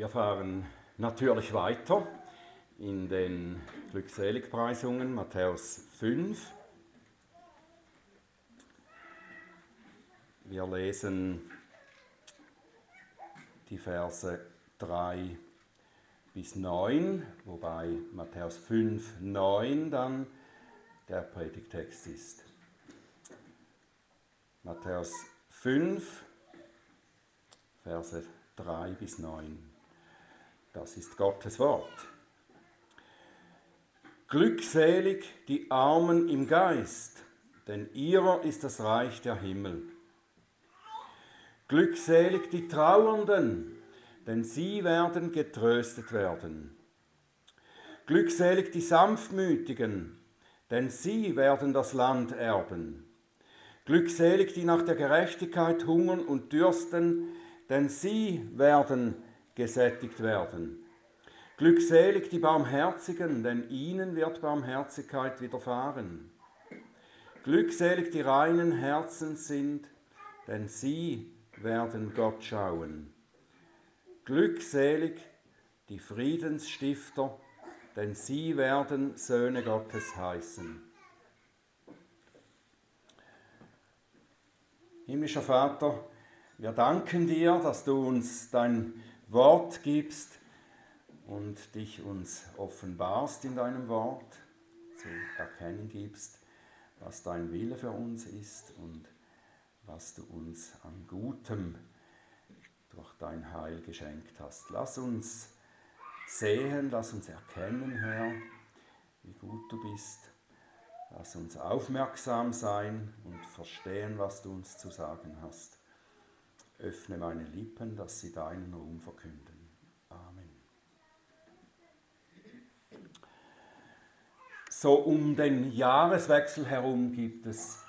Wir fahren natürlich weiter in den Glückseligpreisungen, Matthäus 5. Wir lesen die Verse 3 bis 9, wobei Matthäus 5, 9 dann der Predigtext ist. Matthäus 5, Verse 3 bis 9. Das ist Gottes Wort. Glückselig die Armen im Geist, denn ihrer ist das Reich der Himmel. Glückselig die Trauernden, denn sie werden getröstet werden. Glückselig die Sanftmütigen, denn sie werden das Land erben. Glückselig die nach der Gerechtigkeit hungern und dürsten, denn sie werden gesättigt werden. Glückselig die Barmherzigen, denn ihnen wird Barmherzigkeit widerfahren. Glückselig die reinen Herzen sind, denn sie werden Gott schauen. Glückselig die Friedensstifter, denn sie werden Söhne Gottes heißen. Himmlischer Vater, wir danken dir, dass du uns dein Wort gibst und dich uns offenbarst in deinem Wort, zu erkennen gibst, was dein Wille für uns ist und was du uns an Gutem durch dein Heil geschenkt hast. Lass uns sehen, lass uns erkennen, Herr, wie gut du bist. Lass uns aufmerksam sein und verstehen, was du uns zu sagen hast. Öffne meine Lippen, dass sie deinen Ruhm verkünden. Amen. So um den Jahreswechsel herum gibt es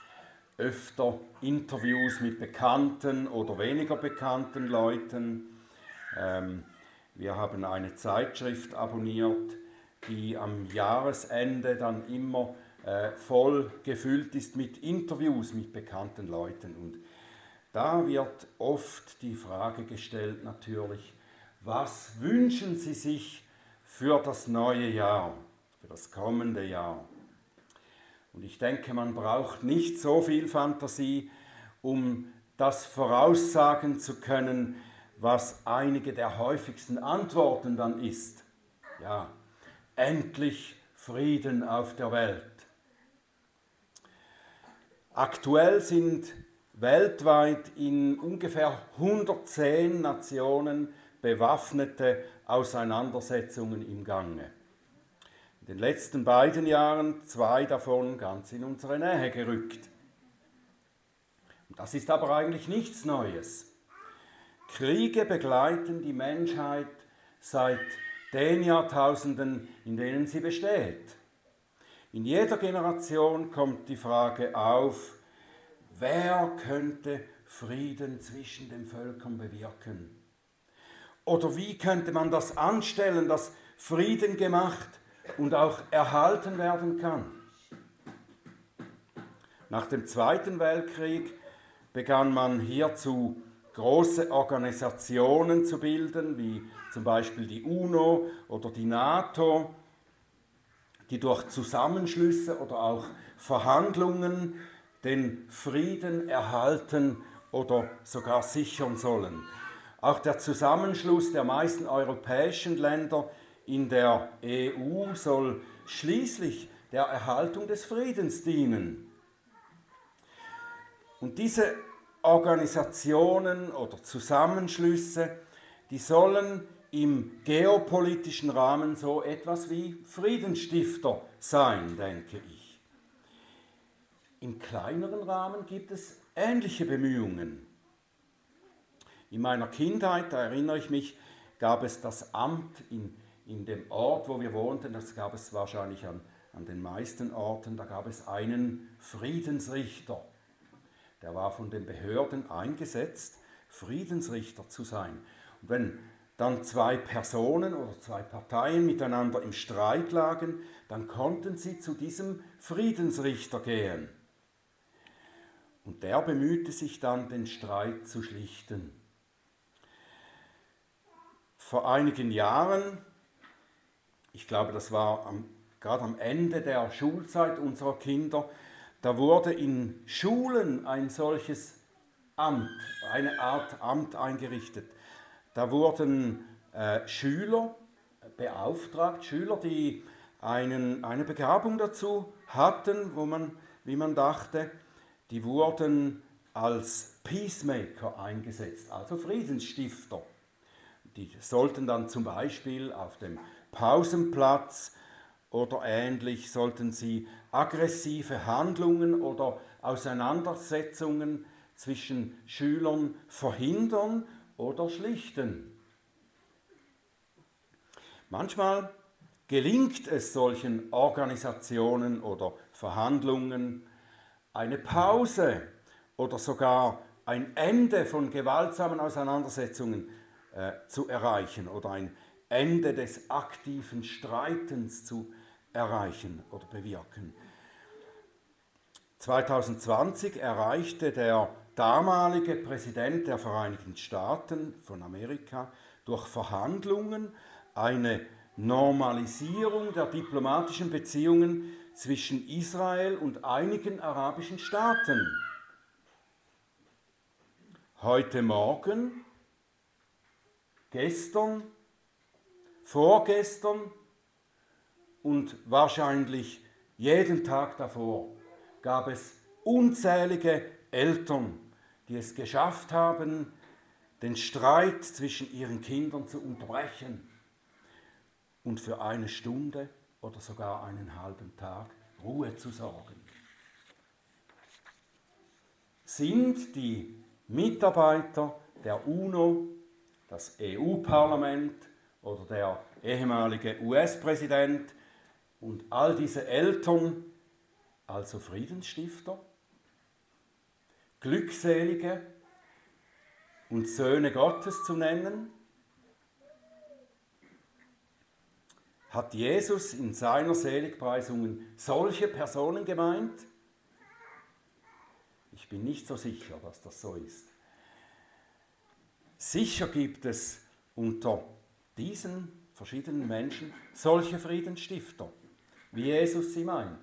öfter Interviews mit bekannten oder weniger bekannten Leuten. Ähm, wir haben eine Zeitschrift abonniert, die am Jahresende dann immer äh, voll gefüllt ist mit Interviews mit bekannten Leuten. Und da wird oft die Frage gestellt natürlich, was wünschen Sie sich für das neue Jahr, für das kommende Jahr? Und ich denke, man braucht nicht so viel Fantasie, um das voraussagen zu können, was einige der häufigsten Antworten dann ist. Ja, endlich Frieden auf der Welt. Aktuell sind weltweit in ungefähr 110 Nationen bewaffnete Auseinandersetzungen im Gange. In den letzten beiden Jahren zwei davon ganz in unsere Nähe gerückt. Das ist aber eigentlich nichts Neues. Kriege begleiten die Menschheit seit den Jahrtausenden, in denen sie besteht. In jeder Generation kommt die Frage auf, wer könnte Frieden zwischen den Völkern bewirken? Oder wie könnte man das anstellen, dass Frieden gemacht und auch erhalten werden kann? Nach dem Zweiten Weltkrieg begann man hierzu große Organisationen zu bilden, wie zum Beispiel die UNO oder die NATO, die durch Zusammenschlüsse oder auch Verhandlungen den Frieden erhalten oder sogar sichern sollen. Auch der Zusammenschluss der meisten europäischen Länder in der EU soll schließlich der Erhaltung des Friedens dienen. Und diese Organisationen oder Zusammenschlüsse, die sollen im geopolitischen Rahmen so etwas wie Friedensstifter sein, denke ich. Im kleineren Rahmen gibt es ähnliche Bemühungen. In meiner Kindheit, da erinnere ich mich, gab es das Amt in, in dem Ort, wo wir wohnten, das gab es wahrscheinlich an, an den meisten Orten, da gab es einen Friedensrichter. Der war von den Behörden eingesetzt, Friedensrichter zu sein. Und wenn dann zwei Personen oder zwei Parteien miteinander im Streit lagen, dann konnten sie zu diesem Friedensrichter gehen. Und der bemühte sich dann, den Streit zu schlichten. vor einigen Jahren, ich glaube, das war am, gerade am Ende der Schulzeit unserer Kinder, da wurde in Schulen ein solches Amt, eine Art Amt eingerichtet. Da wurden äh, Schüler beauftragt, Schüler, die einen, eine Begabung dazu hatten, wo man, wie man dachte, die wurden als Peacemaker eingesetzt, also Friedensstifter. Die sollten dann zum Beispiel auf dem Pausenplatz oder ähnlich, sollten sie aggressive Handlungen oder Auseinandersetzungen zwischen Schülern verhindern oder schlichten. Manchmal gelingt es solchen Organisationen oder Verhandlungen, eine Pause oder sogar ein Ende von gewaltsamen Auseinandersetzungen äh, zu erreichen oder ein Ende des aktiven Streitens zu erreichen oder bewirken. 2020 erreichte der damalige Präsident der Vereinigten Staaten von Amerika durch Verhandlungen eine Normalisierung der diplomatischen Beziehungen zwischen Israel und einigen arabischen Staaten. Heute Morgen, gestern, vorgestern und wahrscheinlich jeden Tag davor gab es unzählige Eltern, die es geschafft haben, den Streit zwischen ihren Kindern zu unterbrechen und für eine Stunde oder sogar einen halben Tag Ruhe zu sorgen. Sind die Mitarbeiter der UNO, das EU-Parlament oder der ehemalige US-Präsident und all diese Eltern also Friedensstifter, Glückselige und Söhne Gottes zu nennen? Hat Jesus in seiner Seligpreisungen solche Personen gemeint? Ich bin nicht so sicher, dass das so ist. Sicher gibt es unter diesen verschiedenen Menschen solche Friedensstifter, wie Jesus sie meint.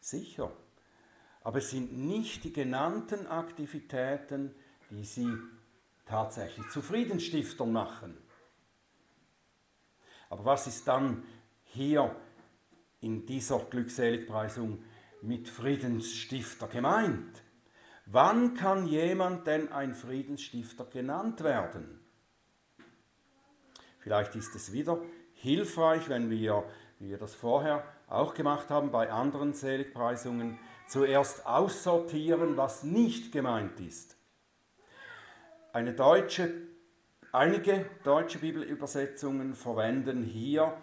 Sicher. Aber es sind nicht die genannten Aktivitäten, die sie tatsächlich zu Friedensstiftern machen. Aber was ist dann hier in dieser Glückseligpreisung mit Friedensstifter gemeint? Wann kann jemand denn ein Friedensstifter genannt werden? Vielleicht ist es wieder hilfreich, wenn wir, wie wir das vorher auch gemacht haben bei anderen Seligpreisungen, zuerst aussortieren, was nicht gemeint ist. Eine deutsche Einige deutsche Bibelübersetzungen verwenden hier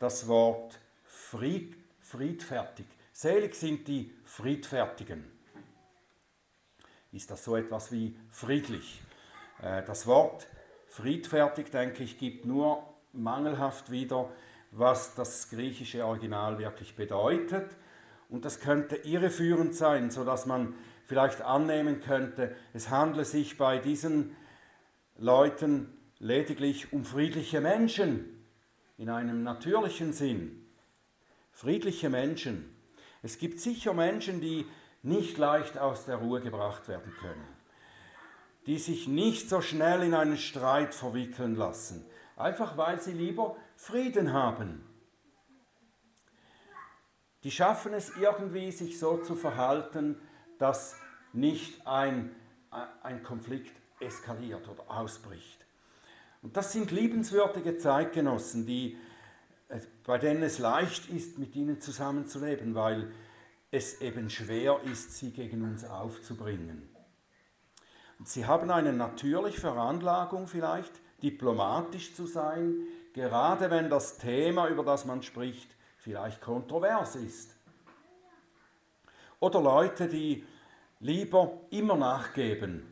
das Wort fried, friedfertig. Selig sind die Friedfertigen. Ist das so etwas wie friedlich? Äh, das Wort friedfertig, denke ich, gibt nur mangelhaft wieder, was das griechische Original wirklich bedeutet. Und das könnte irreführend sein, sodass man vielleicht annehmen könnte, es handle sich bei diesen Leuten lediglich um friedliche Menschen in einem natürlichen Sinn. Friedliche Menschen. Es gibt sicher Menschen, die nicht leicht aus der Ruhe gebracht werden können, die sich nicht so schnell in einen Streit verwickeln lassen, einfach weil sie lieber Frieden haben. Die schaffen es irgendwie, sich so zu verhalten, dass nicht ein, ein Konflikt eskaliert oder ausbricht. Und das sind liebenswürdige Zeitgenossen, die, äh, bei denen es leicht ist, mit ihnen zusammenzuleben, weil es eben schwer ist, sie gegen uns aufzubringen. Und sie haben eine natürliche Veranlagung vielleicht, diplomatisch zu sein, gerade wenn das Thema, über das man spricht, vielleicht kontrovers ist. Oder Leute, die lieber immer nachgeben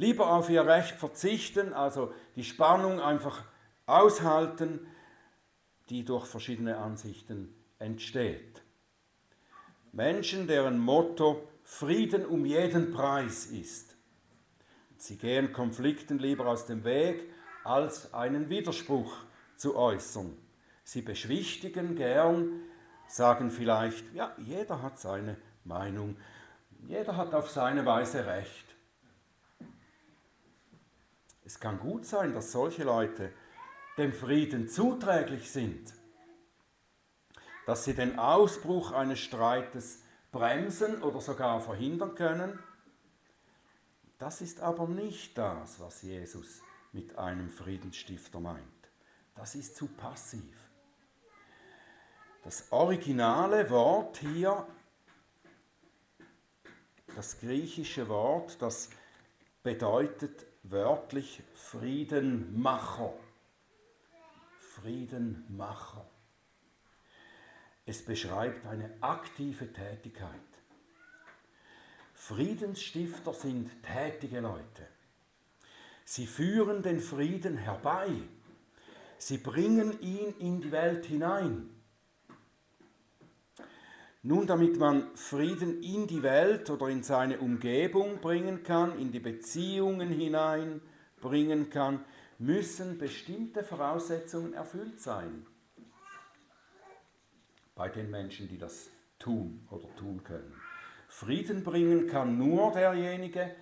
Lieber auf ihr Recht verzichten, also die Spannung einfach aushalten, die durch verschiedene Ansichten entsteht. Menschen, deren Motto Frieden um jeden Preis ist. Sie gehen Konflikten lieber aus dem Weg, als einen Widerspruch zu äußern. Sie beschwichtigen gern, sagen vielleicht, ja, jeder hat seine Meinung, jeder hat auf seine Weise Recht. Es kann gut sein, dass solche Leute dem Frieden zuträglich sind, dass sie den Ausbruch eines Streites bremsen oder sogar verhindern können. Das ist aber nicht das, was Jesus mit einem Friedensstifter meint. Das ist zu passiv. Das originale Wort hier, das griechische Wort, das bedeutet wörtlich Friedenmacher. Friedenmacher. Es beschreibt eine aktive Tätigkeit. Friedensstifter sind tätige Leute. Sie führen den Frieden herbei. Sie bringen ihn in die Welt hinein. Nun, damit man Frieden in die Welt oder in seine Umgebung bringen kann, in die Beziehungen hinein bringen kann, müssen bestimmte Voraussetzungen erfüllt sein. Bei den Menschen, die das tun oder tun können. Frieden bringen kann nur derjenige,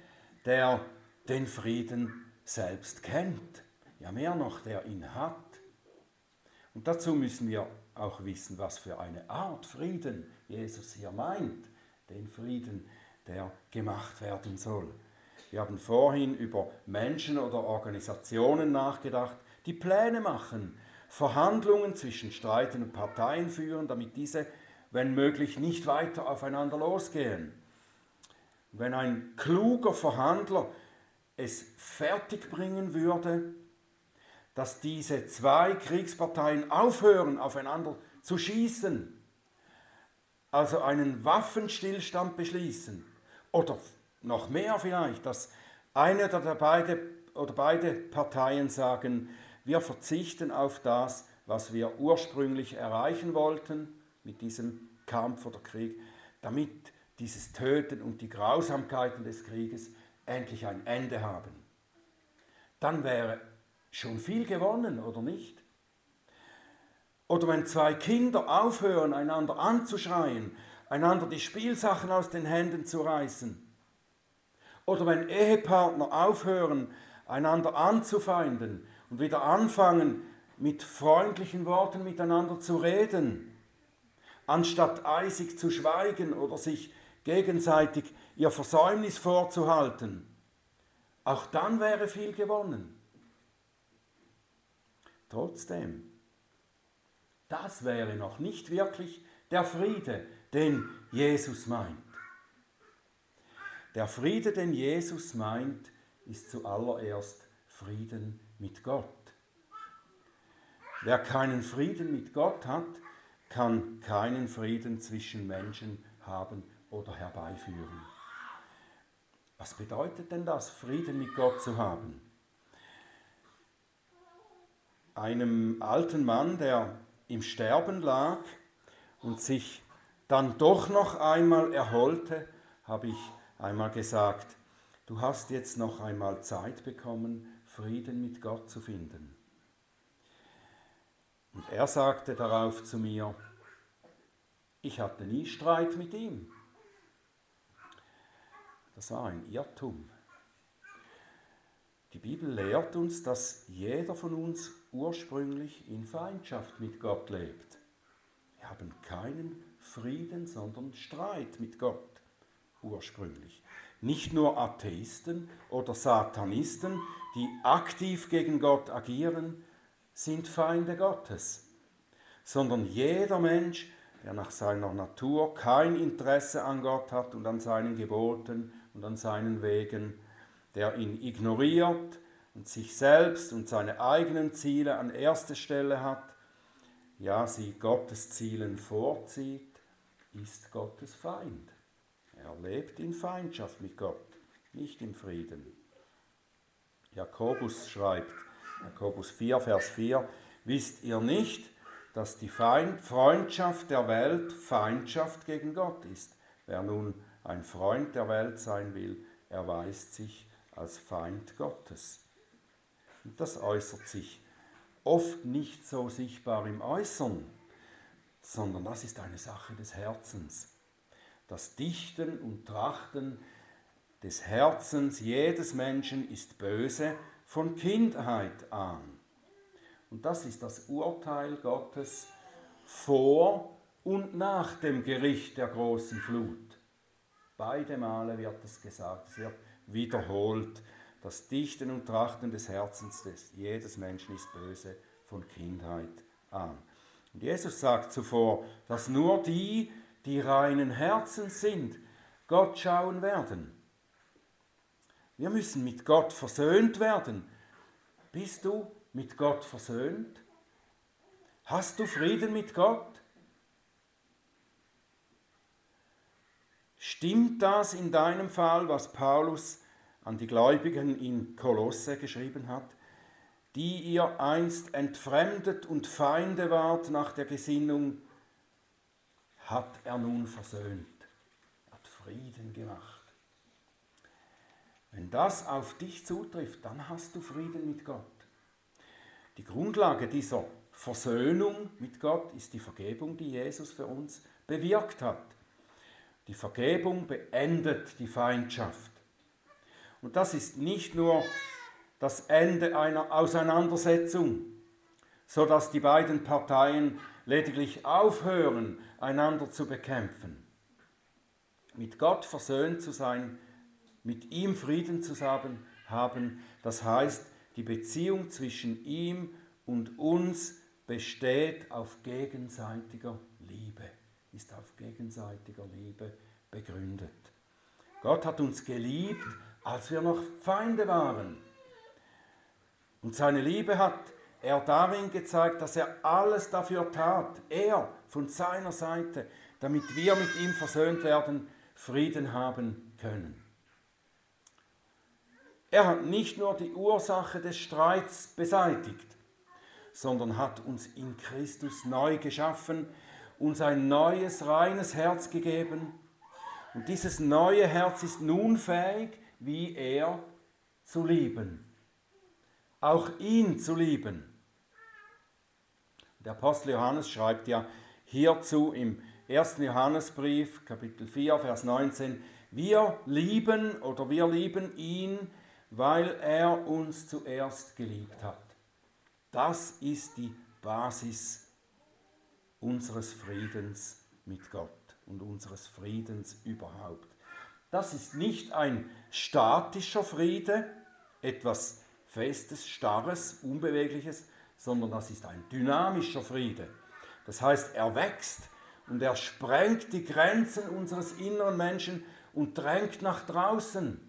der den Frieden selbst kennt. Ja, mehr noch, der ihn hat. Und dazu müssen wir auch wissen, was für eine Art Frieden Jesus hier meint, den Frieden, der gemacht werden soll. Wir haben vorhin über Menschen oder Organisationen nachgedacht, die Pläne machen, Verhandlungen zwischen streitenden Parteien führen, damit diese, wenn möglich, nicht weiter aufeinander losgehen. Wenn ein kluger Verhandler es fertigbringen würde, dass diese zwei Kriegsparteien aufhören, aufeinander zu schießen, also einen Waffenstillstand beschließen oder noch mehr vielleicht, dass eine oder beide, oder beide Parteien sagen, wir verzichten auf das, was wir ursprünglich erreichen wollten mit diesem Kampf oder Krieg, damit dieses Töten und die Grausamkeiten des Krieges endlich ein Ende haben. Dann wäre schon viel gewonnen, oder nicht? Oder wenn zwei Kinder aufhören, einander anzuschreien, einander die Spielsachen aus den Händen zu reißen. Oder wenn Ehepartner aufhören, einander anzufeinden und wieder anfangen, mit freundlichen Worten miteinander zu reden, anstatt eisig zu schweigen oder sich gegenseitig ihr Versäumnis vorzuhalten. Auch dann wäre viel gewonnen. Trotzdem, das wäre noch nicht wirklich der Friede, den Jesus meint. Der Friede, den Jesus meint, ist zuallererst Frieden mit Gott. Wer keinen Frieden mit Gott hat, kann keinen Frieden zwischen Menschen haben oder herbeiführen. Was bedeutet denn das, Frieden mit Gott zu haben? Einem alten Mann, der im Sterben lag und sich dann doch noch einmal erholte, habe ich einmal gesagt, du hast jetzt noch einmal Zeit bekommen, Frieden mit Gott zu finden. Und er sagte darauf zu mir, ich hatte nie Streit mit ihm. Das war ein Irrtum. Die Bibel lehrt uns, dass jeder von uns ursprünglich in Feindschaft mit Gott lebt. Wir haben keinen Frieden, sondern Streit mit Gott ursprünglich. Nicht nur Atheisten oder Satanisten, die aktiv gegen Gott agieren, sind Feinde Gottes, sondern jeder Mensch, der nach seiner Natur kein Interesse an Gott hat und an seinen Geboten und an seinen Wegen, der ihn ignoriert und sich selbst und seine eigenen Ziele an erste Stelle hat, ja, sie Gottes Zielen vorzieht, ist Gottes Feind. Er lebt in Feindschaft mit Gott, nicht im Frieden. Jakobus schreibt, Jakobus 4, Vers 4, wisst ihr nicht, dass die Feind Freundschaft der Welt Feindschaft gegen Gott ist? Wer nun ein Freund der Welt sein will, erweist sich als Feind Gottes. Und das äußert sich oft nicht so sichtbar im Äußern, sondern das ist eine Sache des Herzens. Das Dichten und Trachten des Herzens jedes Menschen ist böse von Kindheit an. Und das ist das Urteil Gottes vor und nach dem Gericht der großen Flut. Beide Male wird es gesagt, es wird wiederholt. Das Dichten und Trachten des Herzens des jedes Menschen ist böse von Kindheit an. Und Jesus sagt zuvor, dass nur die, die reinen Herzens sind, Gott schauen werden. Wir müssen mit Gott versöhnt werden. Bist du mit Gott versöhnt? Hast du Frieden mit Gott? Stimmt das in deinem Fall, was Paulus an die Gläubigen in Kolosse geschrieben hat? die ihr einst entfremdet und Feinde wart nach der Gesinnung, hat er nun versöhnt, hat Frieden gemacht. Wenn das auf dich zutrifft, dann hast du Frieden mit Gott. Die Grundlage dieser Versöhnung mit Gott ist die Vergebung, die Jesus für uns bewirkt hat. Die Vergebung beendet die Feindschaft. Und das ist nicht nur das Ende einer Auseinandersetzung, sodass die beiden Parteien lediglich aufhören, einander zu bekämpfen. Mit Gott versöhnt zu sein, mit ihm Frieden zu haben, das heißt, die Beziehung zwischen ihm und uns besteht auf gegenseitiger Liebe, ist auf gegenseitiger Liebe begründet. Gott hat uns geliebt, als wir noch Feinde waren. Und seine Liebe hat er darin gezeigt, dass er alles dafür tat, er von seiner Seite, damit wir mit ihm versöhnt werden, Frieden haben können. Er hat nicht nur die Ursache des Streits beseitigt, sondern hat uns in Christus neu geschaffen, uns ein neues, reines Herz gegeben. Und dieses neue Herz ist nun fähig, wie er zu lieben auch ihn zu lieben. Der Apostel Johannes schreibt ja hierzu im 1. Johannesbrief, Kapitel 4, Vers 19, wir lieben oder wir lieben ihn, weil er uns zuerst geliebt hat. Das ist die Basis unseres Friedens mit Gott und unseres Friedens überhaupt. Das ist nicht ein statischer Friede, etwas Festes, Starres, Unbewegliches, sondern das ist ein dynamischer Friede. Das heißt, er wächst und er sprengt die Grenzen unseres inneren Menschen und drängt nach draußen.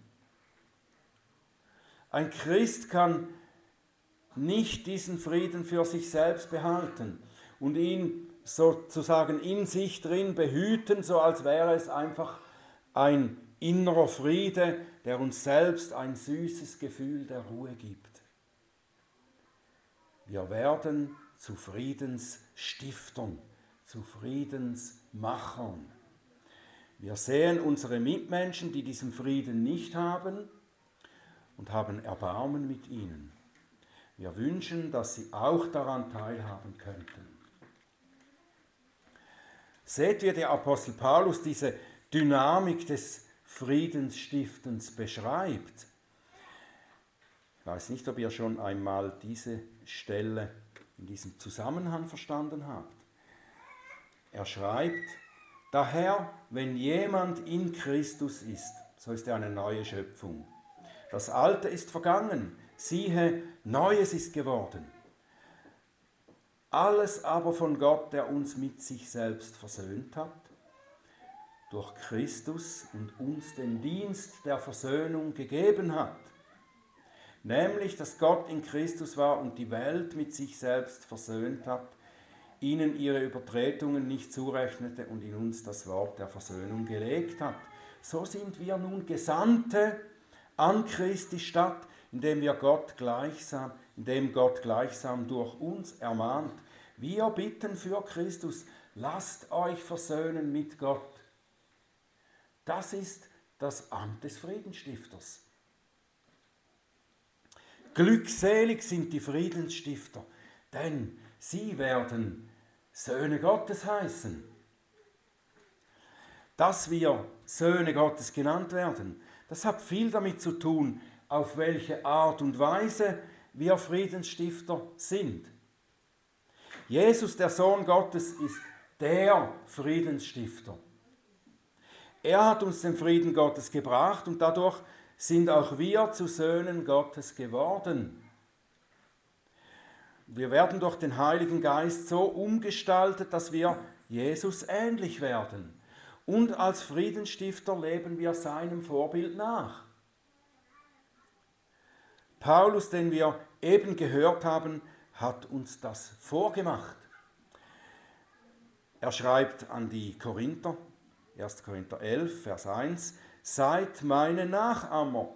Ein Christ kann nicht diesen Frieden für sich selbst behalten und ihn sozusagen in sich drin behüten, so als wäre es einfach ein innerer Friede, der uns selbst ein süßes Gefühl der Ruhe gibt. Wir werden zu Friedensstiftern, zu Friedensmachern. Wir sehen unsere Mitmenschen, die diesen Frieden nicht haben, und haben Erbarmen mit ihnen. Wir wünschen, dass sie auch daran teilhaben könnten. Seht ihr, der Apostel Paulus diese Dynamik des Friedensstiftens beschreibt. Ich weiß nicht, ob ihr schon einmal diese Stelle in diesem Zusammenhang verstanden habt. Er schreibt, daher, wenn jemand in Christus ist, so ist er eine neue Schöpfung. Das Alte ist vergangen, siehe, Neues ist geworden. Alles aber von Gott, der uns mit sich selbst versöhnt hat durch Christus und uns den Dienst der Versöhnung gegeben hat. Nämlich, dass Gott in Christus war und die Welt mit sich selbst versöhnt hat, ihnen ihre Übertretungen nicht zurechnete und in uns das Wort der Versöhnung gelegt hat. So sind wir nun Gesandte an Christi Stadt, indem wir Gott gleichsam, indem Gott gleichsam durch uns ermahnt. Wir bitten für Christus, lasst euch versöhnen mit Gott. Das ist das Amt des Friedenstifters. Glückselig sind die Friedensstifter, denn sie werden Söhne Gottes heißen. Dass wir Söhne Gottes genannt werden, das hat viel damit zu tun, auf welche Art und Weise wir Friedensstifter sind. Jesus, der Sohn Gottes, ist der Friedensstifter. Er hat uns den Frieden Gottes gebracht und dadurch sind auch wir zu Söhnen Gottes geworden. Wir werden durch den Heiligen Geist so umgestaltet, dass wir Jesus ähnlich werden. Und als Friedensstifter leben wir seinem Vorbild nach. Paulus, den wir eben gehört haben, hat uns das vorgemacht. Er schreibt an die Korinther, 1. Korinther 11, Vers 1, Seid meine Nachahmer,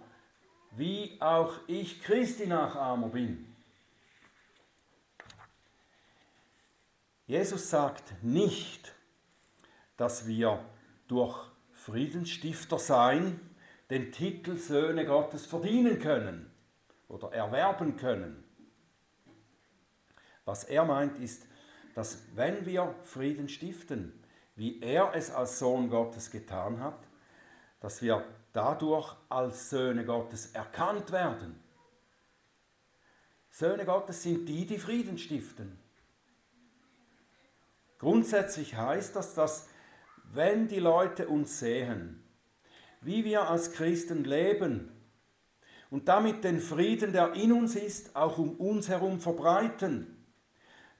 wie auch ich Christi Nachahmer bin. Jesus sagt nicht, dass wir durch Friedensstifter sein den Titel Söhne Gottes verdienen können oder erwerben können. Was er meint ist, dass wenn wir Frieden stiften, wie er es als Sohn Gottes getan hat, dass wir dadurch als Söhne Gottes erkannt werden. Söhne Gottes sind die, die Frieden stiften. Grundsätzlich heißt das, dass wenn die Leute uns sehen, wie wir als Christen leben und damit den Frieden, der in uns ist, auch um uns herum verbreiten,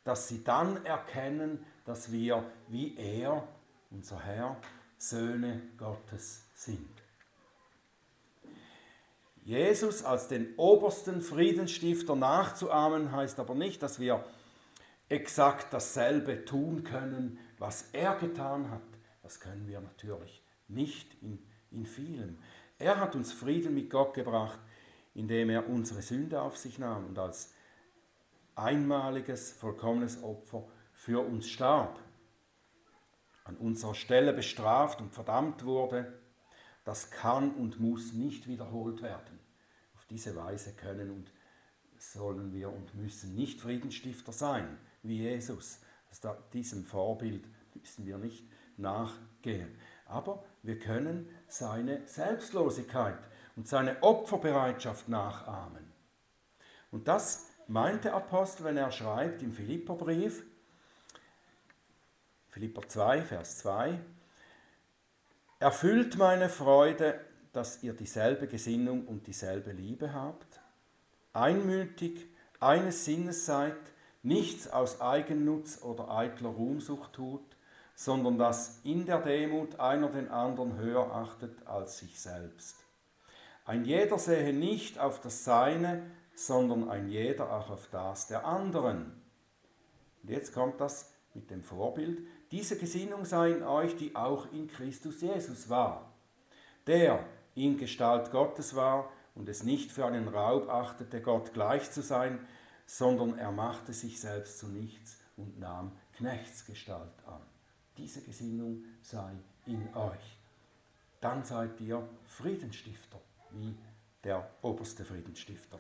dass sie dann erkennen, dass wir wie er, unser Herr, Söhne Gottes sind. Jesus als den obersten Friedensstifter nachzuahmen heißt aber nicht, dass wir exakt dasselbe tun können, was er getan hat. Das können wir natürlich nicht in, in vielem. Er hat uns Frieden mit Gott gebracht, indem er unsere Sünde auf sich nahm und als einmaliges, vollkommenes Opfer für uns starb, an unserer Stelle bestraft und verdammt wurde, das kann und muss nicht wiederholt werden. Auf diese Weise können und sollen wir und müssen nicht Friedensstifter sein, wie Jesus. Also diesem Vorbild müssen wir nicht nachgehen. Aber wir können seine Selbstlosigkeit und seine Opferbereitschaft nachahmen. Und das meint der Apostel, wenn er schreibt im Philipperbrief, Philipper 2, Vers 2, Erfüllt meine Freude, dass ihr dieselbe Gesinnung und dieselbe Liebe habt, einmütig, eines Sinnes seid, nichts aus Eigennutz oder eitler Ruhmsucht tut, sondern dass in der Demut einer den anderen höher achtet als sich selbst. Ein jeder sehe nicht auf das Seine, sondern ein jeder auch auf das der anderen. Und jetzt kommt das mit dem Vorbild. Diese Gesinnung sei in euch, die auch in Christus Jesus war, der in Gestalt Gottes war und es nicht für einen Raub achtete, Gott gleich zu sein, sondern er machte sich selbst zu nichts und nahm Knechtsgestalt an. Diese Gesinnung sei in euch. Dann seid ihr Friedensstifter, wie der oberste Friedensstifter.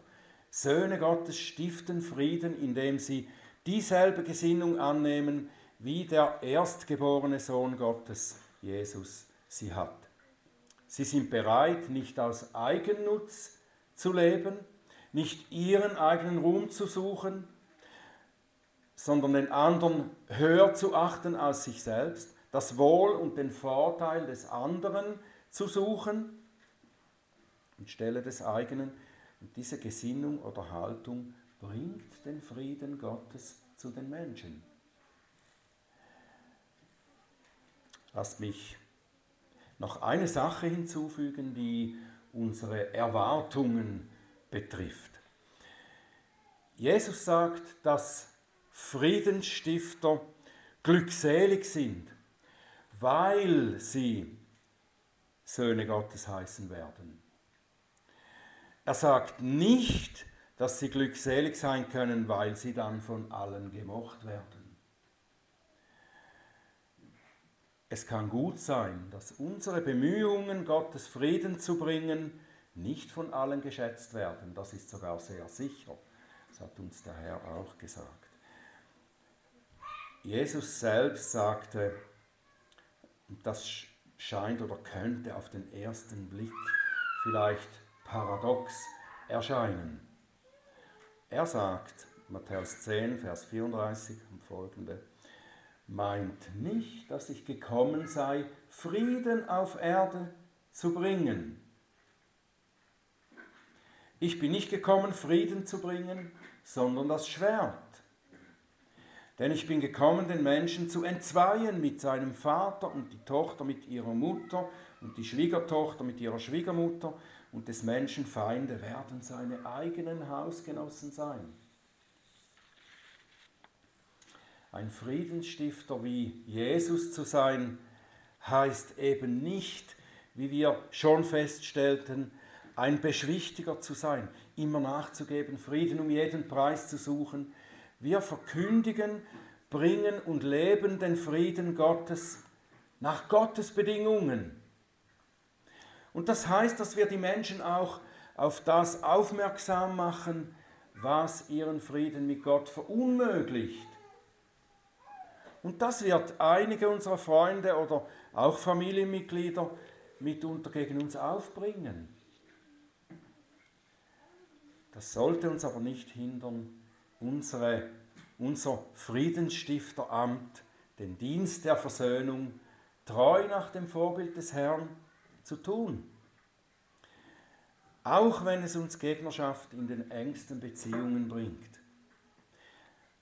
Söhne Gottes stiften Frieden, indem sie dieselbe Gesinnung annehmen, wie der erstgeborene Sohn Gottes, Jesus, sie hat. Sie sind bereit, nicht aus Eigennutz zu leben, nicht ihren eigenen Ruhm zu suchen, sondern den anderen höher zu achten als sich selbst, das Wohl und den Vorteil des anderen zu suchen anstelle des eigenen. Und diese Gesinnung oder Haltung bringt den Frieden Gottes zu den Menschen. Lasst mich noch eine Sache hinzufügen, die unsere Erwartungen betrifft. Jesus sagt, dass Friedensstifter glückselig sind, weil sie Söhne Gottes heißen werden. Er sagt nicht, dass sie glückselig sein können, weil sie dann von allen gemocht werden. Es kann gut sein, dass unsere Bemühungen, Gottes Frieden zu bringen, nicht von allen geschätzt werden. Das ist sogar sehr sicher. Das hat uns der Herr auch gesagt. Jesus selbst sagte, das scheint oder könnte auf den ersten Blick vielleicht paradox erscheinen. Er sagt, Matthäus 10, Vers 34 und folgende, meint nicht, dass ich gekommen sei, Frieden auf Erde zu bringen. Ich bin nicht gekommen, Frieden zu bringen, sondern das Schwert. Denn ich bin gekommen, den Menschen zu entzweien mit seinem Vater und die Tochter mit ihrer Mutter und die Schwiegertochter mit ihrer Schwiegermutter und des Menschen Feinde werden seine eigenen Hausgenossen sein. Ein Friedensstifter wie Jesus zu sein, heißt eben nicht, wie wir schon feststellten, ein Beschwichtiger zu sein, immer nachzugeben, Frieden um jeden Preis zu suchen. Wir verkündigen, bringen und leben den Frieden Gottes nach Gottes Bedingungen. Und das heißt, dass wir die Menschen auch auf das aufmerksam machen, was ihren Frieden mit Gott verunmöglicht. Und das wird einige unserer Freunde oder auch Familienmitglieder mitunter gegen uns aufbringen. Das sollte uns aber nicht hindern, unsere, unser Friedensstifteramt, den Dienst der Versöhnung, treu nach dem Vorbild des Herrn zu tun. Auch wenn es uns Gegnerschaft in den engsten Beziehungen bringt.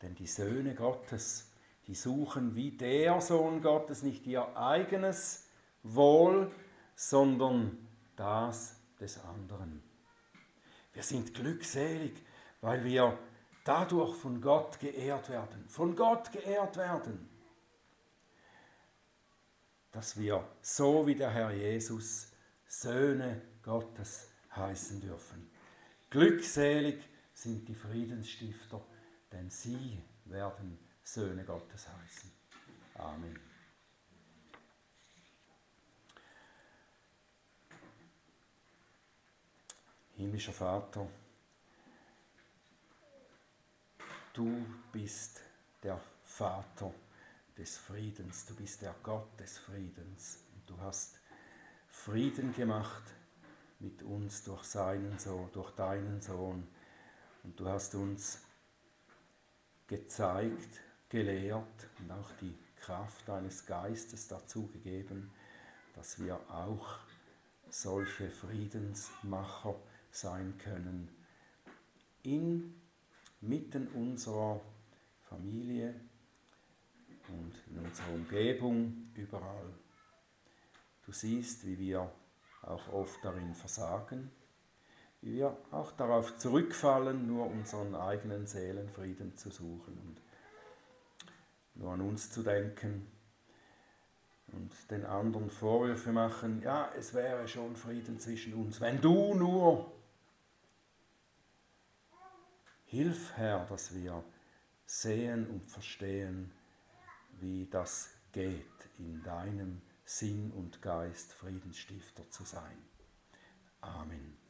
Denn die Söhne Gottes, die suchen wie der Sohn Gottes nicht ihr eigenes Wohl, sondern das des anderen. Wir sind glückselig, weil wir dadurch von Gott geehrt werden. Von Gott geehrt werden. Dass wir so wie der Herr Jesus Söhne Gottes heißen dürfen. Glückselig sind die Friedensstifter, denn sie werden Söhne Gottes heißen. Amen. Himmlischer Vater, du bist der Vater des Friedens, du bist der Gott des Friedens. Und du hast Frieden gemacht mit uns durch seinen Sohn, durch deinen Sohn. Und du hast uns gezeigt, gelehrt und auch die Kraft deines Geistes dazu gegeben, dass wir auch solche Friedensmacher sein können. Inmitten unserer Familie und in unserer Umgebung, überall. Du siehst, wie wir auch oft darin versagen, wie wir auch darauf zurückfallen, nur unseren eigenen Seelenfrieden zu suchen und nur an uns zu denken und den anderen Vorwürfe machen, ja, es wäre schon Frieden zwischen uns, wenn du nur Hilf, Herr, dass wir sehen und verstehen, wie das geht, in deinem Sinn und Geist Friedensstifter zu sein. Amen.